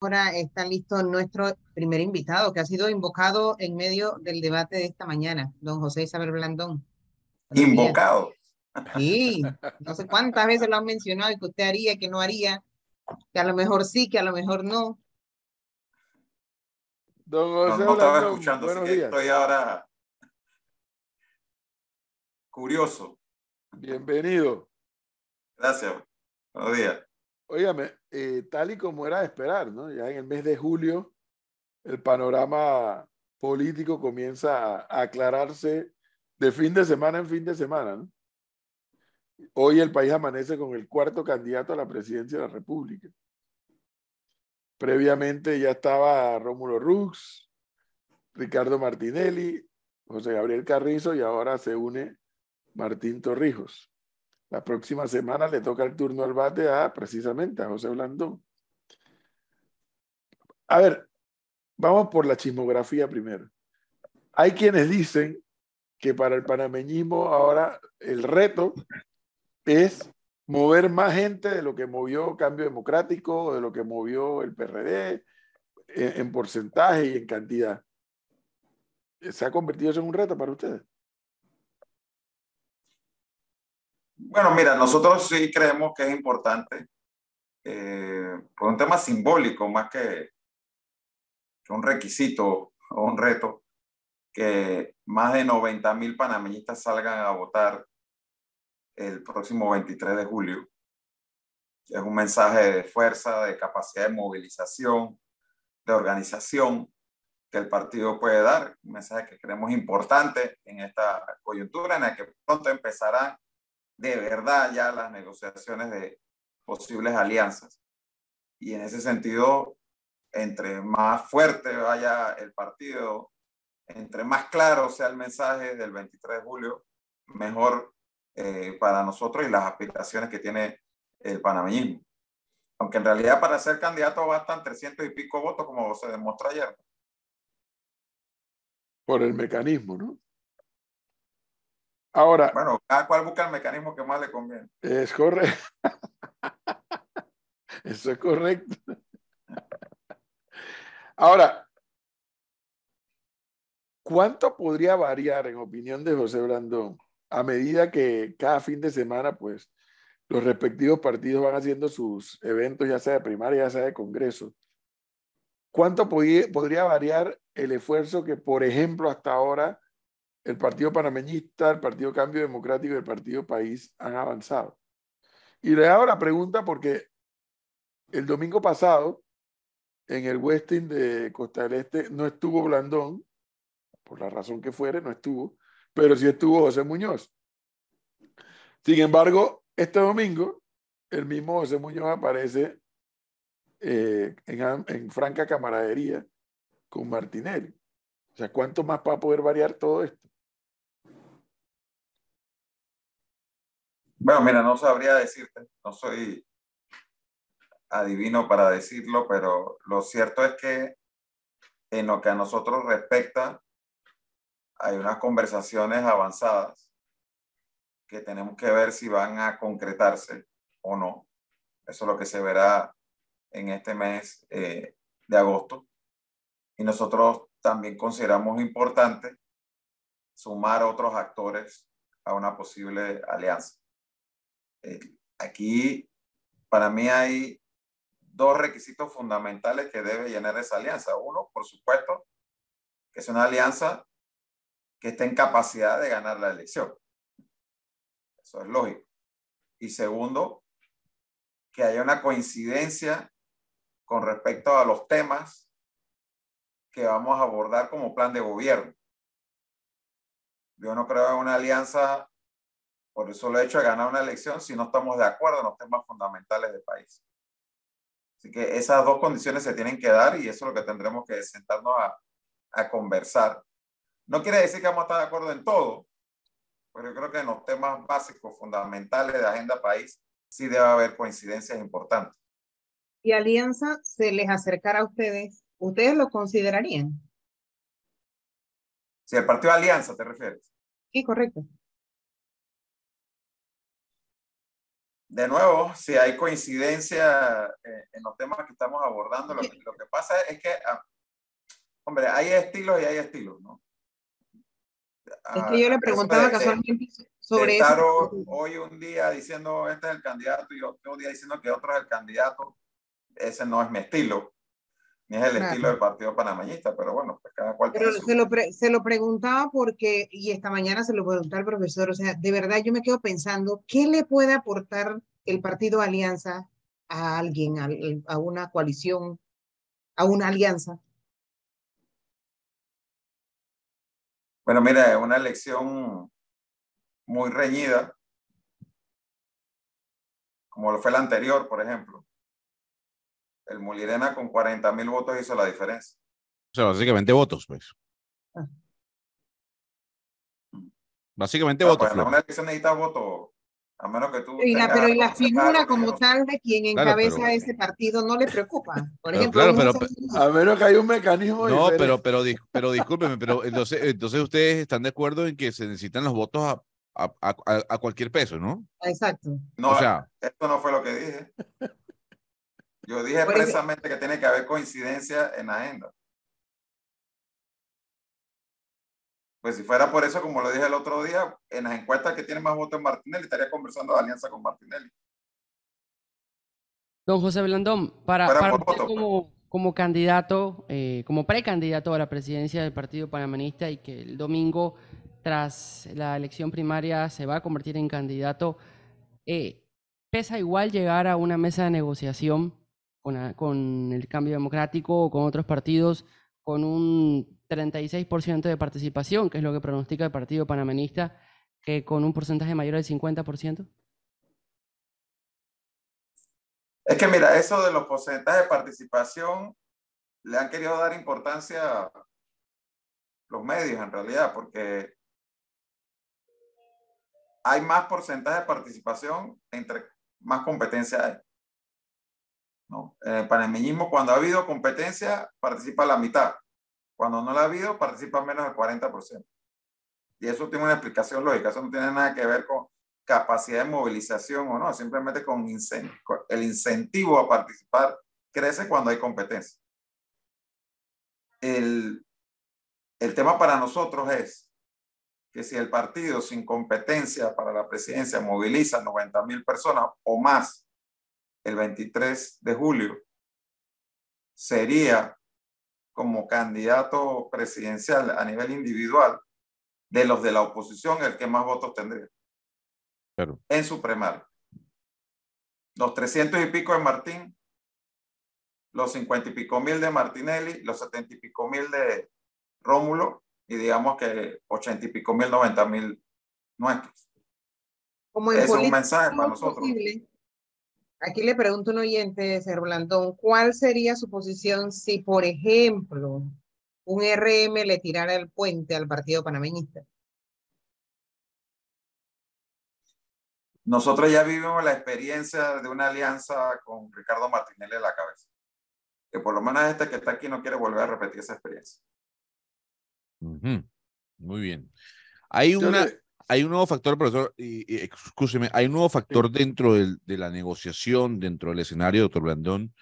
Ahora está listo nuestro primer invitado, que ha sido invocado en medio del debate de esta mañana, don José Isabel Blandón. Invocado. Sí, no sé cuántas veces lo han mencionado y que usted haría, que no haría, que a lo mejor sí, que a lo mejor no. Don José no, estaba escuchando, así que estoy ahora curioso. Bienvenido. Gracias. Buenos días. Óigame, eh, tal y como era de esperar, ¿no? Ya en el mes de julio el panorama político comienza a aclararse de fin de semana en fin de semana. Hoy el país amanece con el cuarto candidato a la presidencia de la República. Previamente ya estaba Rómulo Rux, Ricardo Martinelli, José Gabriel Carrizo y ahora se une Martín Torrijos. La próxima semana le toca el turno al bate a precisamente a José Blandón. A ver, vamos por la chismografía primero. Hay quienes dicen que para el panameñismo ahora el reto es mover más gente de lo que movió Cambio Democrático, de lo que movió el PRD, en, en porcentaje y en cantidad. ¿Se ha convertido eso en un reto para ustedes? Bueno, mira, nosotros sí creemos que es importante, eh, por un tema simbólico más que, que, un requisito o un reto, que más de 90 mil panameñistas salgan a votar el próximo 23 de julio. Es un mensaje de fuerza, de capacidad de movilización, de organización que el partido puede dar, un mensaje que creemos importante en esta coyuntura en la que pronto empezarán de verdad ya las negociaciones de posibles alianzas. Y en ese sentido, entre más fuerte vaya el partido, entre más claro sea el mensaje del 23 de julio, mejor eh, para nosotros y las aspiraciones que tiene el panameñismo. Aunque en realidad para ser candidato bastan 300 y pico votos, como se demostró ayer. Por el mecanismo, ¿no? Ahora. Bueno, cada cual busca el mecanismo que más le conviene. Es correcto. Eso es correcto. Ahora, ¿cuánto podría variar, en opinión de José Brandón, a medida que cada fin de semana, pues, los respectivos partidos van haciendo sus eventos, ya sea de primaria, ya sea de congreso? ¿Cuánto podría variar el esfuerzo que, por ejemplo, hasta ahora el Partido Panameñista, el Partido Cambio Democrático y el Partido País han avanzado. Y le hago la pregunta porque el domingo pasado, en el Westin de Costa del Este, no estuvo Blandón, por la razón que fuere, no estuvo, pero sí estuvo José Muñoz. Sin embargo, este domingo, el mismo José Muñoz aparece eh, en, en franca camaradería con Martinelli. O sea, ¿cuánto más va a poder variar todo esto? Bueno, mira, no sabría decirte, no soy adivino para decirlo, pero lo cierto es que en lo que a nosotros respecta, hay unas conversaciones avanzadas que tenemos que ver si van a concretarse o no. Eso es lo que se verá en este mes eh, de agosto. Y nosotros también consideramos importante sumar otros actores a una posible alianza. Eh, aquí, para mí hay dos requisitos fundamentales que debe llenar esa alianza. Uno, por supuesto, que es una alianza que esté en capacidad de ganar la elección. Eso es lógico. Y segundo, que haya una coincidencia con respecto a los temas que vamos a abordar como plan de gobierno. Yo no creo en una alianza por eso lo he hecho de ganar una elección si no estamos de acuerdo en los temas fundamentales del país. Así que esas dos condiciones se tienen que dar y eso es lo que tendremos que sentarnos a, a conversar. No quiere decir que vamos a estar de acuerdo en todo, pero yo creo que en los temas básicos, fundamentales de agenda país, sí debe haber coincidencias importantes. ¿Y Alianza se les acercará a ustedes? ¿Ustedes lo considerarían? Si el partido Alianza te refieres. Sí, correcto. De nuevo, si hay coincidencia eh, en los temas que estamos abordando, lo, que pasa es que, ah, hombre, hay estilos y hay estilos, ¿no? Es que yo le ah, preguntaba casualmente sobre estar hoy un día diciendo este es el candidato y otro día diciendo que otro es el candidato, ese no es mi estilo ni es el estilo del partido panameñista, pero bueno, pues cada cual. Pero se lo, se lo preguntaba porque, y esta mañana se lo preguntó al profesor, o sea, de verdad yo me quedo pensando, ¿qué le puede aportar el partido Alianza a alguien, a, a una coalición, a una alianza? Bueno, mira, es una elección muy reñida, como lo fue la anterior, por ejemplo el Mulirena con 40 mil votos hizo la diferencia. O sea, básicamente votos, pues. Ah. Básicamente no, votos. Pues, en una elección necesita votos, a menos que tú. Y la, pero la figura como tal de quien encabeza ese partido no le preocupa. Por ejemplo, claro, pero, a menos que haya un mecanismo. No, pero, pero, pero discúlpeme, pero entonces, entonces ustedes están de acuerdo en que se necesitan los votos a, a, a, cualquier peso, ¿no? Exacto. No, o sea, esto no fue lo que dije. Yo dije expresamente que tiene que haber coincidencia en la agenda. Pues si fuera por eso, como lo dije el otro día, en las encuestas que tiene más votos en Martinelli, estaría conversando de alianza con Martinelli. Don José Blandón, para, para como, como, candidato, eh, como precandidato a la presidencia del Partido Panamanista y que el domingo, tras la elección primaria, se va a convertir en candidato, eh, ¿pesa igual llegar a una mesa de negociación con, el cambio democrático o con otros partidos con un 36% de participación, que es lo que pronostica el Partido Panamanista, que con un porcentaje mayor del 50%? Es que mira, eso de los porcentajes de participación le han querido dar importancia los medios en realidad, porque hay más porcentaje de participación entre más competencia hay. ¿No? En el panameñismo, cuando ha habido competencia, participa la mitad. Cuando no la ha habido, participa menos del 40%. Y eso tiene una explicación lógica. Eso no tiene nada que ver con capacidad de movilización o no, simplemente con, el incentivo a participar crece cuando hay competencia. El, el tema para nosotros es que si el partido sin competencia para la presidencia moviliza 90 mil personas o más el 23 de julio, sería como candidato presidencial a nivel individual de los de la oposición el que más votos tendría en su primaria. Los 300 y pico de Martín, los 50 y pico mil de Martinelli, los 70 y pico mil de Rómulo y digamos que 80 y pico mil, 90 mil nuestros. Como es un mensaje para nosotros. Aquí le pregunto a un oyente, Ser Blandón, ¿cuál sería su posición si, por ejemplo, un RM le tirara el puente al partido panameñista? Nosotros ya vivimos la experiencia de una alianza con Ricardo Martinelli en la cabeza. Que por lo menos este que está aquí no quiere volver a repetir esa experiencia. Muy bien. Hay una, hay un nuevo factor, profesor, y, escúcheme, hay un nuevo factor dentro de la negociación, dentro del escenario, doctor Blandón,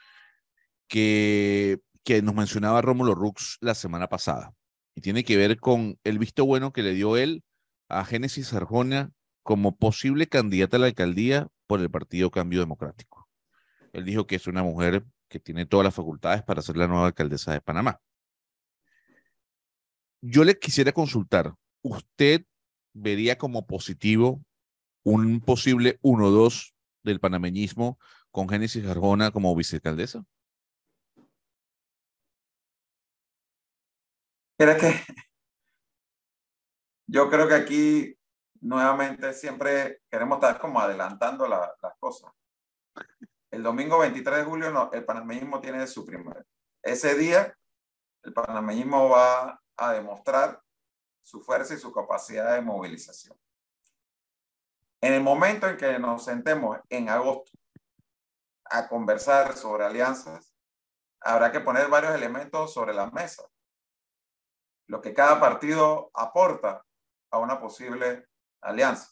que, que nos mencionaba Rómulo Rux la semana pasada. Y tiene que ver con el visto bueno que le dio él a Génesis Arjona como posible candidata a la alcaldía por el Partido Cambio Democrático. Él dijo que es una mujer que tiene todas las facultades para ser la nueva alcaldesa de Panamá. Yo le quisiera consultar, ¿usted vería como positivo un posible 1-2 del panameñismo con Génesis Arjona como vicealcaldesa? Mira que yo creo que aquí nuevamente siempre queremos estar como adelantando las cosas. El domingo 23 de julio el panameñismo tiene su primer. Ese día el panameñismo va a demostrar su fuerza y su capacidad de movilización. En el momento en que nos sentemos en agosto a conversar sobre alianzas, habrá que poner varios elementos sobre la mesa. Lo que cada partido aporta a una posible alianza.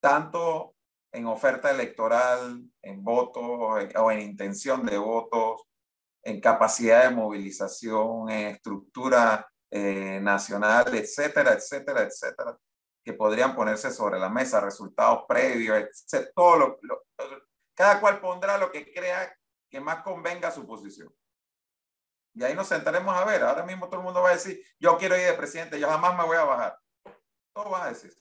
Tanto en oferta electoral, en votos o en intención de votos, en capacidad de movilización, en estructura eh, nacional, etcétera, etcétera, etcétera, que podrían ponerse sobre la mesa, resultados previos, etcétera, todo lo, cada cual pondrá lo que crea que más convenga a su posición. Y ahí nos sentaremos a ver. Ahora mismo todo el mundo va a decir, yo quiero ir de presidente, yo jamás me voy a bajar. Todo va a decir.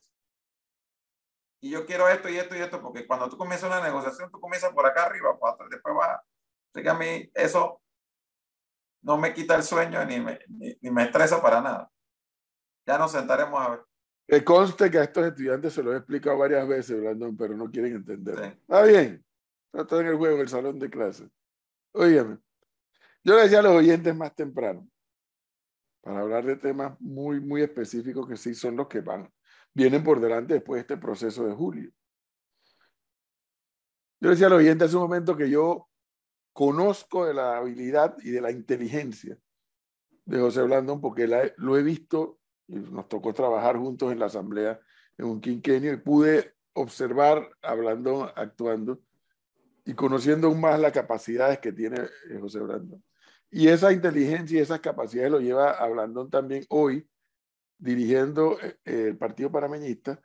Y yo quiero esto y esto y esto, porque cuando tú comienzas una negociación, tú comienzas por acá arriba, después va. Así que a mí eso no me quita el sueño ni me, ni, me estresa para nada. Ya nos sentaremos a ver. Que conste que a estos estudiantes se lo he explicado varias veces, Brandon, pero no quieren entender. Está bien. Está en el juego, en el salón de clase. Óigame. Yo le decía a los oyentes más temprano, para hablar de temas muy, muy específicos que sí son los que van, vienen por delante después de este proceso de julio. Yo le decía a los oyentes hace un momento que yo conozco de la habilidad y de la inteligencia de José Blandón porque lo he visto y nos tocó trabajar juntos en la asamblea en un quinquenio y pude observar a Blandón actuando y conociendo aún más las capacidades que tiene eh, José Blandón. Y esa inteligencia y esas capacidades lo lleva a Blandón también hoy dirigiendo eh, el Partido Panameñista,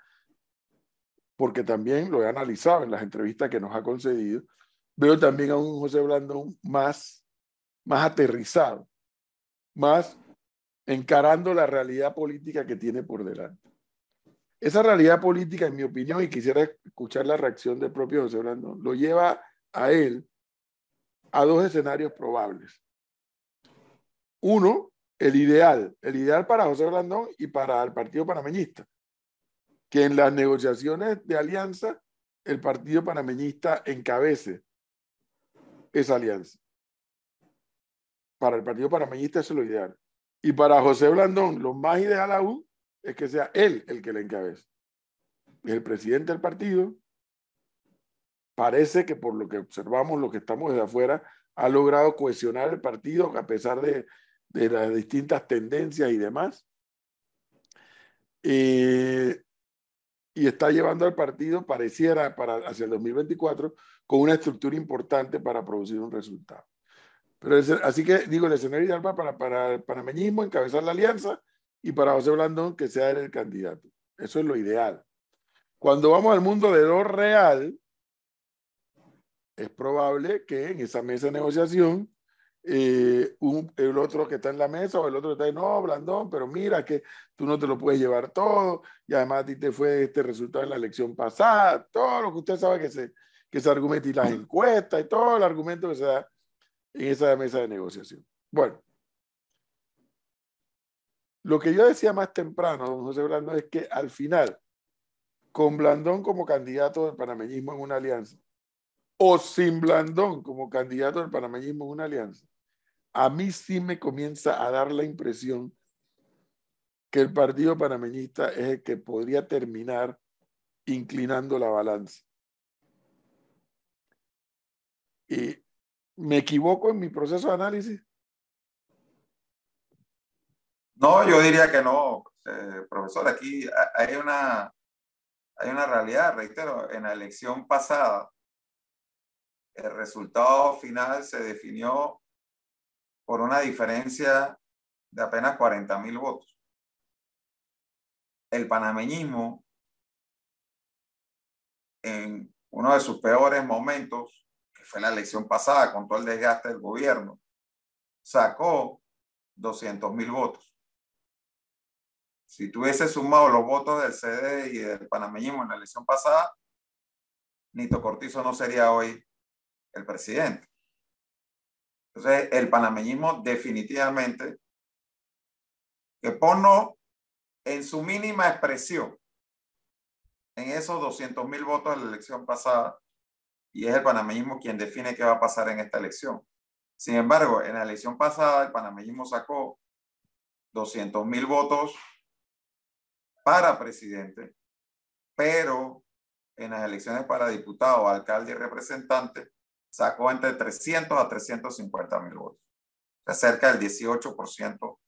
porque también lo he analizado en las entrevistas que nos ha concedido, veo también a un José Blandón más, más aterrizado, más encarando la realidad política que tiene por delante. Esa realidad política, en mi opinión, y quisiera escuchar la reacción del propio José Blandón, lo lleva a él a dos escenarios probables. Uno, el ideal, el ideal para José Blandón y para el Partido Panameñista, que en las negociaciones de alianza el Partido Panameñista encabece esa alianza. Para el Partido Panameñista eso es lo ideal. Y para José Blandón, lo más ideal aún es que sea él el que le encabece. El presidente del partido parece que por lo que observamos, lo que estamos desde afuera, ha logrado cohesionar el partido a pesar de, de las distintas tendencias y demás. Eh, y está llevando al partido, pareciera, para, hacia el 2024, con una estructura importante para producir un resultado. Pero así que digo, el escenario ideal para, para el panameñismo, encabezar la alianza, y para José Blandón, que sea él el candidato. Eso es lo ideal. Cuando vamos al mundo de lo real, es probable que en esa mesa de negociación eh, un, el otro que está en la mesa o el otro está, no, Blandón, pero mira que tú no te lo puedes llevar todo y además a ti te fue este resultado en la elección pasada, todo lo que usted sabe que se, que se argumenta y las encuestas y todo el argumento que se da en esa mesa de negociación. Bueno, lo que yo decía más temprano, don José Blandón, es que al final, con Blandón como candidato del panameñismo en una alianza, o sin Blandón como candidato del panameñismo en una alianza, a mí sí me comienza a dar la impresión que el partido panameñista es el que podría terminar inclinando la balanza. ¿Y me equivoco en mi proceso de análisis? No, yo diría que no, eh, profesor. Aquí hay una, hay una realidad, reitero, en la elección pasada, el resultado final se definió por una diferencia de apenas 40 mil votos. El panameñismo, en uno de sus peores momentos, fue la elección pasada con todo el desgaste del gobierno, sacó 200 mil votos. Si tuviese sumado los votos del CD y del panameñismo en la elección pasada, Nito Cortizo no sería hoy el presidente. Entonces, el panameñismo definitivamente, que ponlo en su mínima expresión, en esos 200 mil votos de la elección pasada, y es el panameñismo quien define qué va a pasar en esta elección. Sin embargo, en la elección pasada, el panameñismo sacó 200 mil votos para presidente, pero en las elecciones para diputado, alcalde y representante, sacó entre 300 a 350 mil votos. Cerca del 18%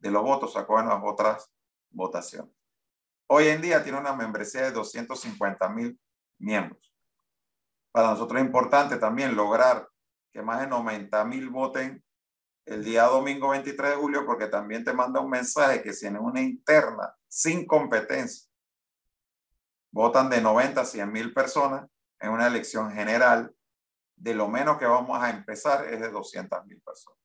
de los votos sacó en las otras votaciones. Hoy en día tiene una membresía de 250 mil miembros. Para nosotros es importante también lograr que más de 90 mil voten el día domingo 23 de julio, porque también te manda un mensaje que si en una interna sin competencia votan de 90 a 100 mil personas en una elección general, de lo menos que vamos a empezar es de 200 mil personas.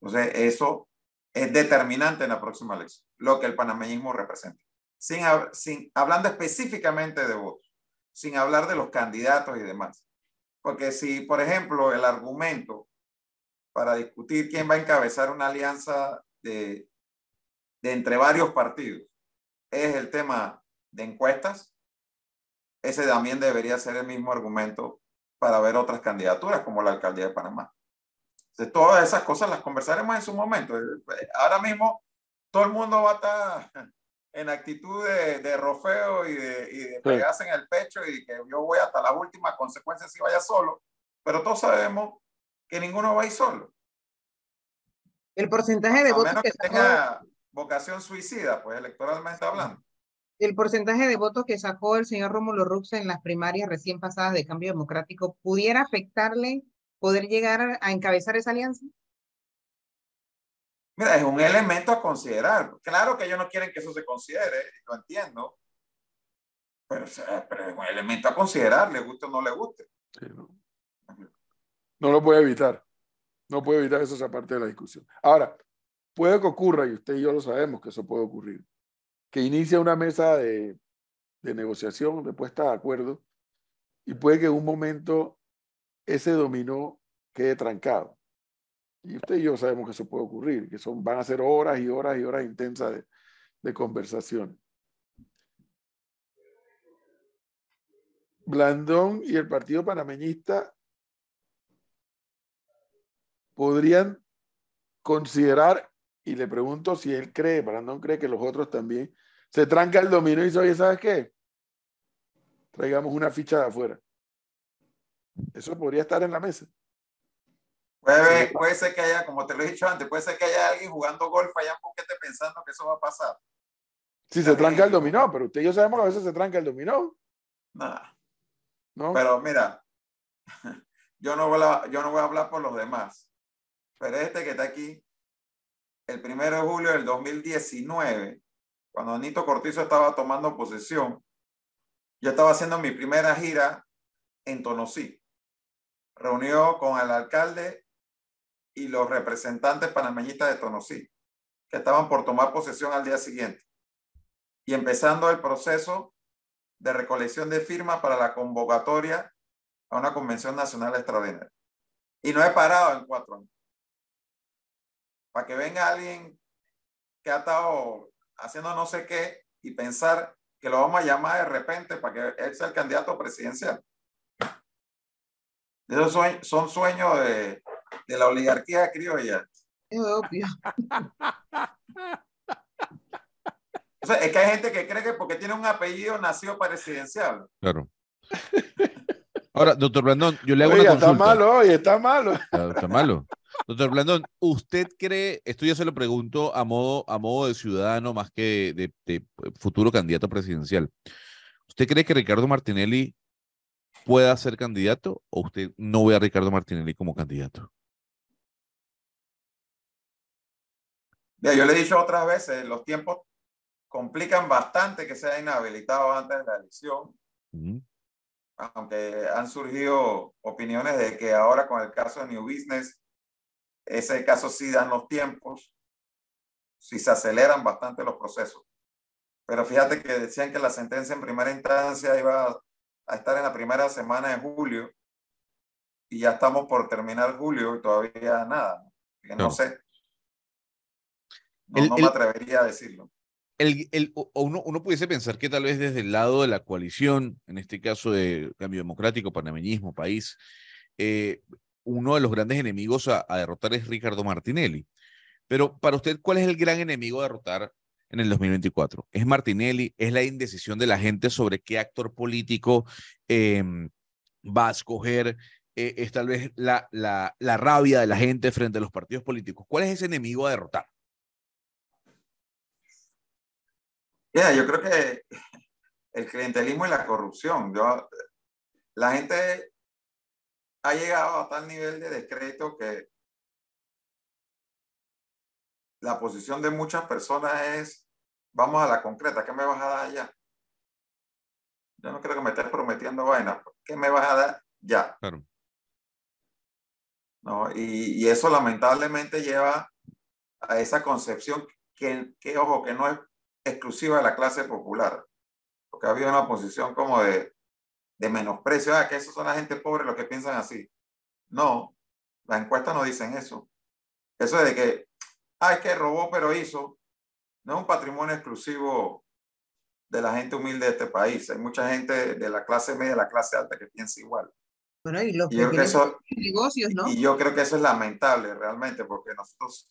Entonces, eso es determinante en la próxima elección, lo que el panameñismo representa. Sin, sin, hablando específicamente de votos, sin hablar de los candidatos y demás. Porque si, por ejemplo, el argumento para discutir quién va a encabezar una alianza de, entre varios partidos es el tema de encuestas, ese también debería ser el mismo argumento para ver otras candidaturas como la alcaldía de Panamá. Entonces, todas esas cosas las conversaremos en su momento. Ahora mismo todo el mundo va a estar en actitud de, de rofeo y de, y de pegarse en el pecho y que yo voy hasta la última consecuencia si vaya solo, pero todos sabemos que ninguno va a ir solo. El porcentaje de votos que, tenga vocación suicida, pues electoralmente hablando. El porcentaje de votos que sacó el señor Rómulo Rux en las primarias recién pasadas de Cambio Democrático, ¿pudiera afectarle poder llegar a encabezar esa alianza? Mira, es un elemento a considerar. Claro que ellos no quieren que eso se considere, lo entiendo, pero, es un elemento a considerar, le guste o no le guste. no. lo puede evitar. No puede evitar eso, esa parte de la discusión. Ahora, puede que ocurra, y usted y yo lo sabemos que eso puede ocurrir, que inicia una mesa de, de negociación, de puesta de acuerdo, y puede que en un momento ese dominó quede trancado. Y usted y yo sabemos que eso puede ocurrir, que son, van a ser horas y horas y horas intensas de, de conversación. Blandón y el Partido Panameñista podrían considerar, y le pregunto si él cree, Blandón cree que los otros también, se tranca el dominó y dice, oye, ¿sabes qué? Traigamos una ficha de afuera. Eso podría estar en la mesa. Puede, puede, ser que haya, como te lo he dicho antes, puede ser que haya alguien jugando golf allá en Boquete pensando que eso va a pasar. Si se tranca el dominó, pero usted y yo sabemos que a veces se tranca el dominó. Nada. ¿No? Pero mira, yo no, voy a, yo no voy a hablar por los demás, pero este que está aquí, el primero de julio del 2019, cuando Anito Cortizo estaba tomando posesión, yo estaba haciendo mi primera gira en Tonosí. Reunió con el alcalde y los representantes panameñistas de Tonosí, que estaban por tomar posesión al día siguiente. Y empezando el proceso de recolección de firmas para la convocatoria a una convención nacional extraordinaria. Y no he parado en cuatro años. Para que venga alguien que ha estado haciendo no sé qué y pensar que lo vamos a llamar de repente para que él sea el candidato presidencial. Esos son sueños de, de la oligarquía criolla. Es obvio. O sea, es que hay gente que cree que porque tiene un apellido nació presidencial. Claro. Ahora, doctor Blandón, yo le hago oye, una consulta. Está malo, oye, está malo. Está, malo. Doctor Blandón, ¿usted cree, esto ya se lo pregunto a modo, a modo de ciudadano más que de, de futuro candidato presidencial, ¿usted cree que Ricardo Martinelli pueda ser candidato o usted no ve a Ricardo Martinelli como candidato? Yo le he dicho otras veces, los tiempos complican bastante que sea inhabilitado antes de la elección. Aunque han surgido opiniones de que ahora con el caso de New Business, ese caso sí dan los tiempos, si se aceleran bastante los procesos. Pero fíjate que decían que la sentencia en primera instancia iba a estar en la primera semana de julio y ya estamos por terminar julio y todavía nada. No, no sé. No, no me atrevería a decirlo. El, el, uno, uno, pudiese pensar que tal vez desde el lado de la coalición, en este caso de Cambio Democrático, Panameñismo, País, eh, uno de los grandes enemigos a, a, derrotar es Ricardo Martinelli. Pero para usted, ¿cuál es el gran enemigo a derrotar en el 2024. Es Martinelli, es la indecisión de la gente sobre qué actor político eh, va a escoger, eh, es tal vez la, la, la, rabia de la gente frente a los partidos políticos. ¿Cuál es ese enemigo a derrotar? Yeah, yo creo que el clientelismo y la corrupción. Yo, la gente ha llegado a tal nivel de decreto que la posición de muchas personas es, vamos a la concreta, ¿qué me vas a dar ya? Yo no creo que me estés prometiendo vaina, ¿qué me vas a dar ya? Claro. ¿No? Y, y, eso lamentablemente lleva a esa concepción que, que, ojo, que no es exclusiva de la clase popular, porque ha habido una posición como de, de menosprecio, ah, que esos son la gente pobre los que piensan así. No, las encuestas no dicen eso. Eso de que, ah, es que robó pero hizo, no es un patrimonio exclusivo de la gente humilde de este país. Hay mucha gente de la clase media, de la clase alta que piensa igual. Bueno, y los negocios, ¿no? Y yo creo que eso es lamentable realmente, porque nosotros,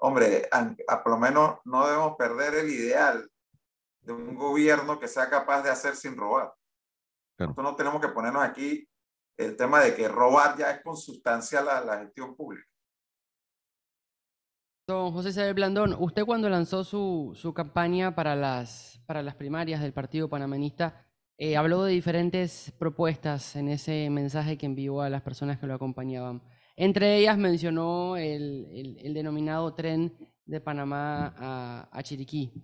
hombre, a, por lo menos no debemos perder el ideal de un gobierno que sea capaz de hacer sin robar. Nosotros no tenemos que ponernos aquí el tema de que robar ya es consustancial a la gestión pública. Don José Isabel Blandón, usted cuando lanzó su, su campaña para las, para las primarias del Partido Panamanista, eh, habló de diferentes propuestas en ese mensaje que envió a las personas que lo acompañaban. Entre ellas mencionó el, el, denominado tren de Panamá a, a Chiriquí.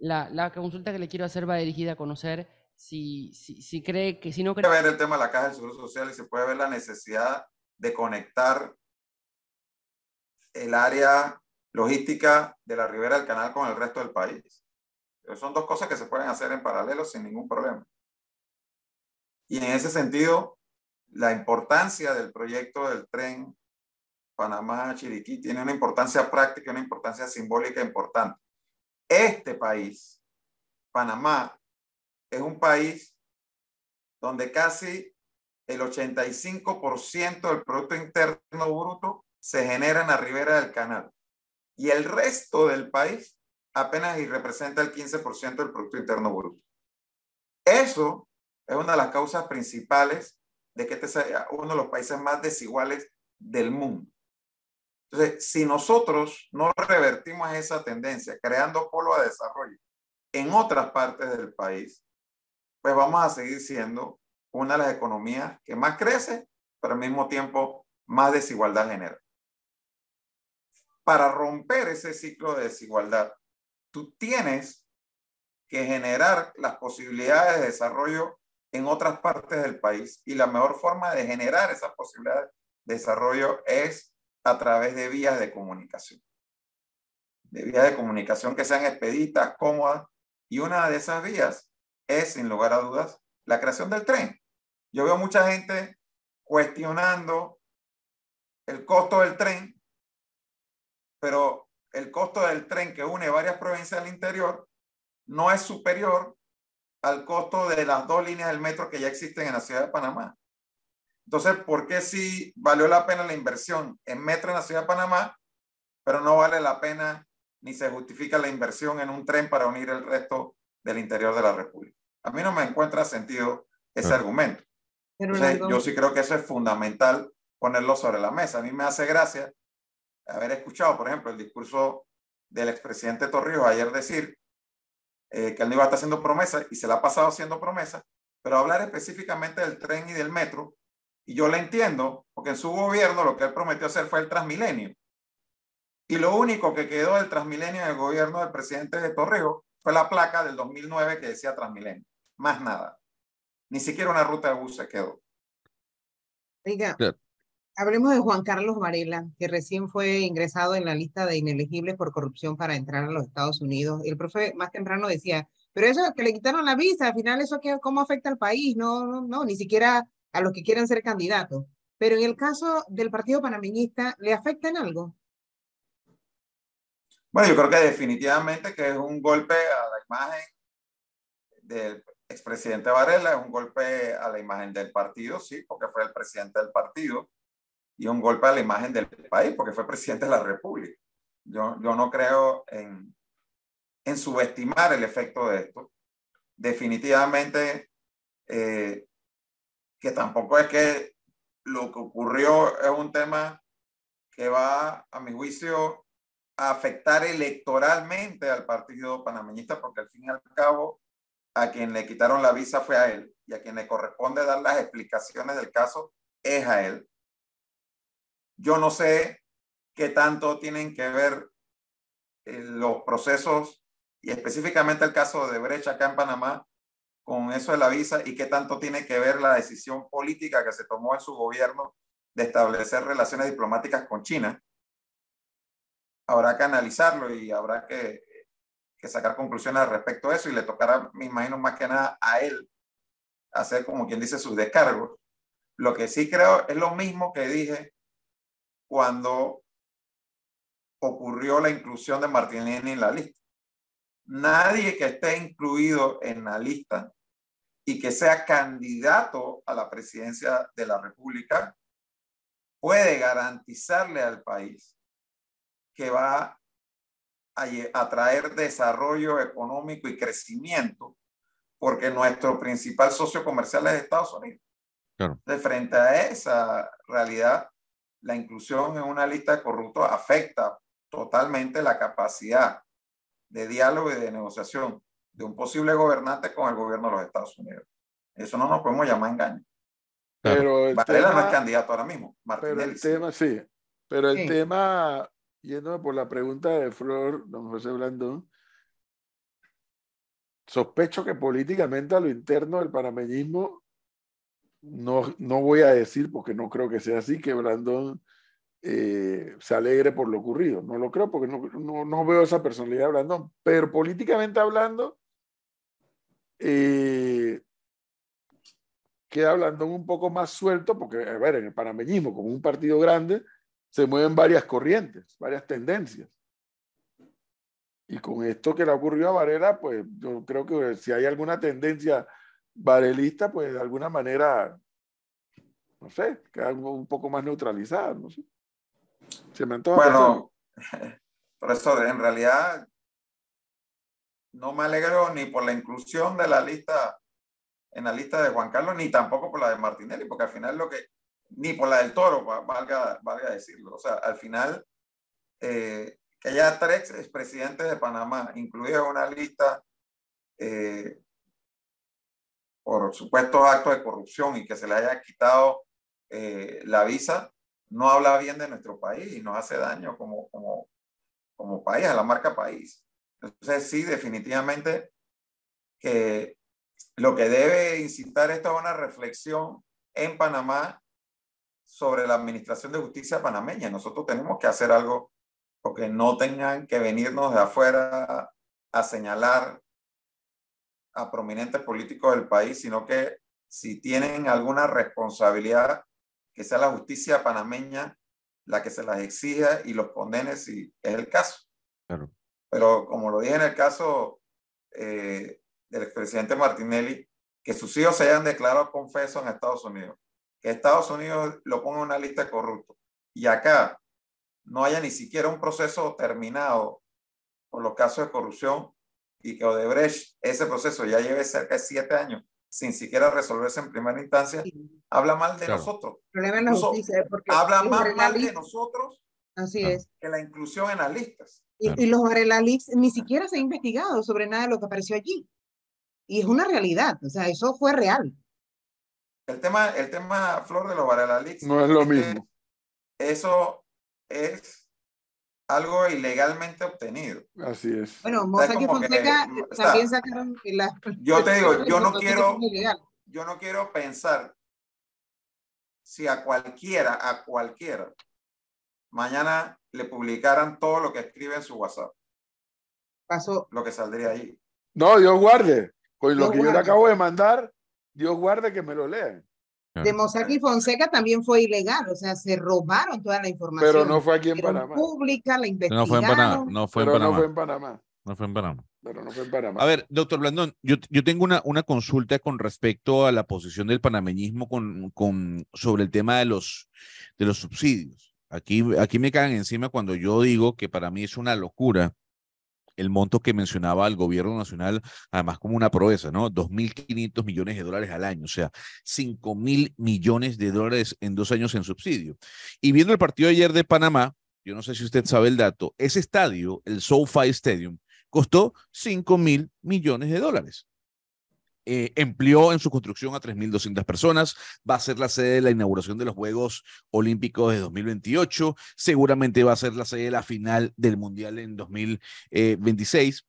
La, la, consulta que le quiero hacer va dirigida a conocer si, si, si cree que si no cree... ver el tema de la caja del seguro social y se puede ver la necesidad de conectar el área logística de la ribera del canal con el resto del país. son dos cosas que se pueden hacer en paralelo sin ningún problema. Y en ese sentido, la importancia del proyecto del tren Panamá-Chiriquí tiene una importancia práctica, una importancia simbólica importante. Este país, Panamá, es un país donde casi el 85% del Producto Interno Bruto se genera en la ribera del canal. Y el resto del país apenas y representa el 15% del Producto Interno Bruto. Eso es una de las causas principales de que este sea uno de los países más desiguales del mundo. Entonces, si nosotros no revertimos esa tendencia, creando polo de desarrollo en otras partes del país, pues vamos a seguir siendo una de las economías que más crece, pero al mismo tiempo más desigualdad genera. Para romper ese ciclo de desigualdad, tú tienes que generar las posibilidades de desarrollo en otras partes del país y la mejor forma de generar esas posibilidades de desarrollo es a través de vías de comunicación. De vías de comunicación que sean expeditas, cómodas y una de esas vías es, sin lugar a dudas, la creación del tren. Yo veo mucha gente cuestionando el costo del tren, pero el costo del tren que une varias provincias del interior no es superior al costo de las dos líneas del metro que ya existen en la ciudad de Panamá. Entonces, ¿por qué si valió la pena la inversión en metro en la ciudad de Panamá, pero no vale la pena ni se justifica la inversión en un tren para unir el resto del interior de la República? A mí no me encuentra sentido ese argumento. yo sí creo que eso es fundamental ponerlo sobre la mesa. A mí me hace gracia haber escuchado, por ejemplo, el discurso del expresidente Torrijos ayer decir eh, que él no iba a estar haciendo promesas y se la ha pasado haciendo promesas, pero hablar específicamente del tren y del metro, y yo le entiendo, porque en su gobierno lo que él prometió hacer fue el Transmilenio. Y lo único que quedó del Transmilenio en el gobierno del presidente de Torrijos fue la placa del 2009 que decía Transmilenio más nada. Ni siquiera una ruta de bus se quedó. Oiga, hablemos de Juan Carlos Varela, que recién fue ingresado en la lista de inelegibles por corrupción para entrar a los Estados Unidos. El profe más temprano decía, pero eso que le quitaron la visa, al final eso qué, cómo afecta al país, no, no, no, ni siquiera a los que quieran ser candidatos. Pero en el caso del Partido Panameñista, ¿le afecta en algo? Bueno, yo creo que definitivamente que es un golpe a la imagen del expresidente Varela, es un golpe a la imagen del partido, sí, porque fue el presidente del partido, y un golpe a la imagen del país, porque fue presidente de la República. Yo, yo no creo en, en subestimar el efecto de esto. Definitivamente, eh, que tampoco es que lo que ocurrió es un tema que va, a mi juicio, a afectar electoralmente al partido panameñista, porque al fin y al cabo a quien le quitaron la visa fue a él y a quien le corresponde dar las explicaciones del caso es a él. Yo no sé qué tanto tienen que ver eh, los procesos y específicamente el caso de Brecha acá en Panamá con eso de la visa y qué tanto tiene que ver la decisión política que se tomó en su gobierno de establecer relaciones diplomáticas con China. Habrá que analizarlo y habrá que, sacar conclusiones al respecto de eso y le tocará, me imagino, más que nada a él hacer como quien dice sus descargos. Lo que sí creo es lo mismo que dije cuando ocurrió la inclusión de Martinelli en la lista. Nadie que esté incluido en la lista y que sea candidato a la presidencia de la República puede garantizarle al país que va a, traer desarrollo económico y crecimiento, porque nuestro principal socio comercial es Estados Unidos. De frente a esa realidad, la inclusión en una lista de corruptos afecta totalmente la capacidad de diálogo y de negociación de un posible gobernante con el gobierno de los Estados Unidos. Eso no nos podemos llamar engaño. Pero el Varela no es candidato ahora mismo. pero el tema, sí. Pero el tema, yéndome por la pregunta de Flor, don José Blandón, sospecho que políticamente a lo interno del panameñismo, no, no voy a decir, porque no creo que sea así, que Blandón eh, se alegre por lo ocurrido. No lo creo porque no, no, no veo esa personalidad de Blandón. Pero políticamente hablando, eh, queda Blandón un poco más suelto porque, a ver, en el panameñismo, como un partido grande, se mueven varias corrientes, varias tendencias. Y con esto que le ocurrió a Varela, pues yo creo que si hay alguna tendencia varelista, pues de alguna manera, no sé, queda un poco más neutralizada, no sé. Se me bueno, por eso en realidad no me alegro ni por la inclusión de la lista en la lista de Juan Carlos, ni tampoco por la de Martinelli, porque al final lo que, ni por la del Toro, valga, valga decirlo. O sea, al final, eh, que haya tres expresidentes de Panamá, incluidos en una lista eh, por supuestos actos de corrupción y que se le haya quitado eh, la visa, no habla bien de nuestro país y nos hace daño como, como, como país, a la marca país. Entonces, sí, definitivamente que lo que debe incitar esto a una reflexión en Panamá sobre la administración de justicia panameña. Nosotros tenemos que hacer algo porque no tengan que venirnos de afuera a señalar a prominentes políticos del país, sino que si tienen alguna responsabilidad, que sea la justicia panameña la que se las exija y los condene si es el caso. Pero como lo dije en el caso eh, del expresidente Martinelli, que sus hijos se hayan declarado confesos en Estados Unidos, que Estados Unidos lo ponga en una lista de corruptos y acá no haya ni siquiera un proceso terminado por los casos de corrupción y que Odebrecht, ese proceso ya lleve cerca de siete años sin siquiera resolverse en primera instancia, habla mal de nosotros. habla más mal de nosotros Así es. que la inclusión en las listas. Y, los Varela ni siquiera se ha investigado sobre nada de lo que apareció allí. Y es una realidad, o sea, eso fue real. El tema, el tema Flor de los Varela No es lo mismo. Eso es algo ilegalmente obtenido. Así es. Bueno, Mossack y Fonseca también sacaron las... Yo te digo, yo no quiero, yo no quiero pensar si a cualquiera, a cualquiera, mañana le publicaran todo lo que escribe en su WhatsApp. Pasó. Lo que saldría ahí. No, Dios guarde. Con lo que yo le acabo de mandar, Dios guarde que me lo lean. De Mossack y Fonseca también fue ilegal, o sea, se robaron toda la información. Pero no fue aquí en Panamá. Pública, la investigaron. No fue en Panamá. No fue en Panamá. No fue en Panamá. No fue en Panamá. Pero no fue en Panamá. A ver, doctor Blandón, yo, yo tengo una, una consulta con respecto a la posición del panameñismo con, con, sobre el tema de los, de los subsidios. Aquí, aquí me caen encima cuando yo digo que para mí es una locura el monto que mencionaba el gobierno nacional, además como una proeza, ¿no? 2.500 millones de dólares al año, o sea, 5.000 millones de dólares en dos años en subsidio. Y viendo el partido ayer de Panamá, yo no sé si usted sabe el dato, ese estadio, el SoFi Stadium, costó 5 mil millones de dólares. Eh, empleó en su construcción a 3.200 personas, va a ser la sede de la inauguración de los Juegos Olímpicos de 2028, seguramente va a ser la sede de la final del Mundial en 2026.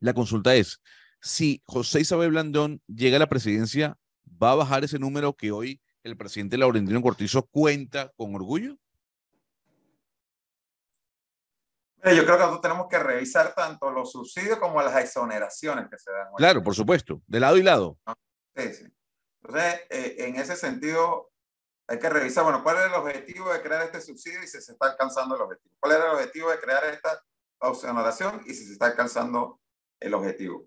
La consulta es, si José Isabel Blandón llega a la presidencia, ¿va a bajar ese número que hoy el presidente Laurentino Cortizo cuenta con orgullo? Yo creo que nosotros tenemos que revisar tanto los subsidios como las exoneraciones que se dan. Claro, por supuesto, de lado y lado. Sí, sí. Entonces, eh, en ese sentido, hay que revisar, bueno, cuál es el objetivo de crear este subsidio y si se está alcanzando el objetivo. ¿Cuál era el objetivo de crear esta exoneración y si se está alcanzando el objetivo?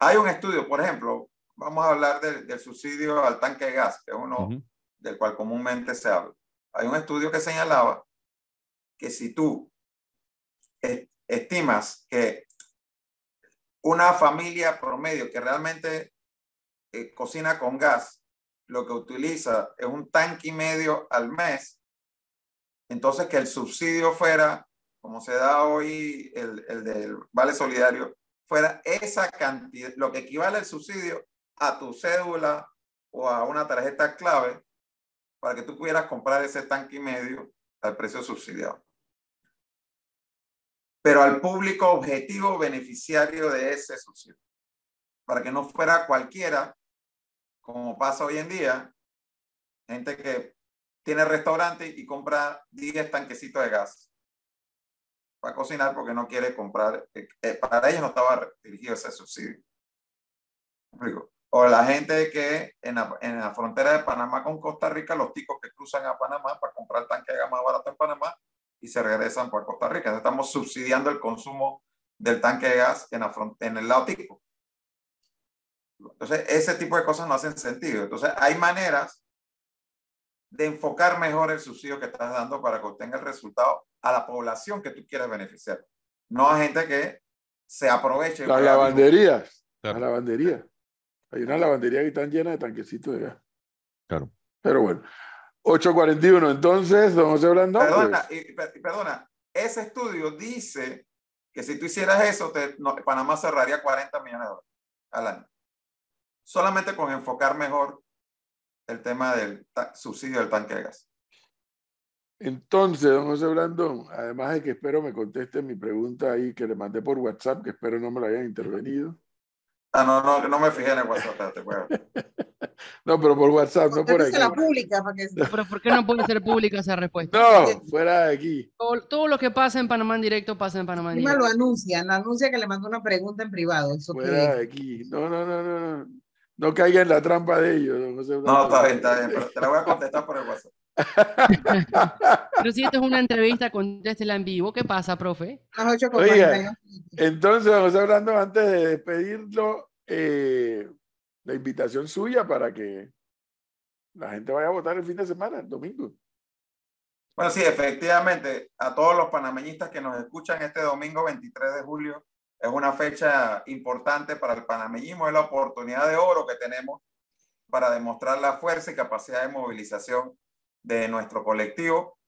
Hay un estudio, por ejemplo, vamos a hablar del, subsidio al tanque de gas, que es uno del cual comúnmente se habla. Hay un estudio que señalaba que si tú estimas que una familia promedio que realmente eh, cocina con gas, lo que utiliza es un tanque y medio al mes, entonces que el subsidio fuera, como se da hoy el, el del Vale Solidario, fuera esa cantidad, lo que equivale el subsidio a tu cédula o a una tarjeta clave para que tú pudieras comprar ese tanque y medio al precio subsidiado pero al público objetivo beneficiario de ese subsidio. Para que no fuera cualquiera, como pasa hoy en día, gente que tiene restaurante y compra 10 tanquecitos de gas para cocinar porque no quiere comprar, eh, eh, para ellos no estaba dirigido ese subsidio. O la gente que en la, en la, frontera de Panamá con Costa Rica, los ticos que cruzan a Panamá para comprar tanque de gas más barato en Panamá, y se regresan por Costa Rica. estamos subsidiando el consumo del tanque de gas en, la en el lado tico. Entonces, ese tipo de cosas no hacen sentido. Entonces, hay maneras de enfocar mejor el subsidio que estás dando para que obtenga el resultado a la población que tú quieres beneficiar, no a gente que se aproveche. Las lavanderías, la lavandería. Hay una lavandería que están llena de tanquecitos de gas. Claro. Pero bueno, 841, entonces, don José Blandón. Perdona, pues. perdona, ese estudio dice que si tú hicieras eso, te, Panamá cerraría 40 millones de dólares al año. Solamente con enfocar mejor el tema del subsidio del tanque de gas. Entonces, don José Blandón, además de que espero me conteste mi pregunta ahí que le mandé por WhatsApp, que espero no me lo hayan intervenido. Ah, no, no, no me fijé en el WhatsApp, te No, pero por WhatsApp, no por aquí. La pública, para que... Pero ¿por qué no puede ser pública esa respuesta? No, fuera de aquí. Todo, lo que pasa en Panamá en directo pasa en Panamá en directo. lo anuncia, lo anuncia que le mandó una pregunta en privado. Eso fuera de aquí. No, no, no, no, no. No caiga en la trampa de ellos. No, no está bien, está bien, pero te la voy a contestar por el WhatsApp. Pero si esto es una entrevista, contéstela en vivo. ¿Qué pasa, profe? Oiga, entonces vamos hablando antes de despedirlo, eh, la invitación suya para que la gente vaya a votar el fin de semana, el domingo. Bueno, sí, efectivamente, a todos los panameñistas que nos escuchan este domingo 23 de julio, es una fecha importante para el panameñismo, es la oportunidad de oro que tenemos para demostrar la fuerza y capacidad de movilización de nuestro colectivo.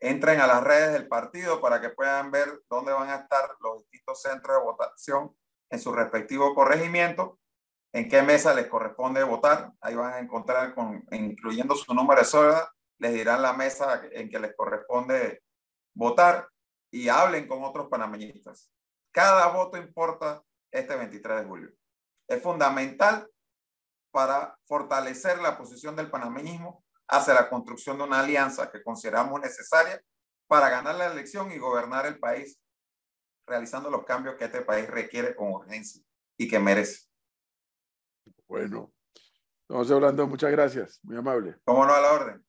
Entren a las redes del partido para que puedan ver dónde van a estar los distintos centros de votación en su respectivo corregimiento, en qué mesa les corresponde votar. Ahí van a encontrar, con, incluyendo su número de soda, les dirán la mesa en que les corresponde votar y hablen con otros panameñistas. Cada voto importa este 23 de julio. Es fundamental para fortalecer la posición del panameñismo hacia la construcción de una alianza que consideramos necesaria para ganar la elección y gobernar el país, realizando los cambios que este país requiere con urgencia y que merece. Bueno, estamos hablando, muchas gracias, muy amable. ¿Cómo no a la orden?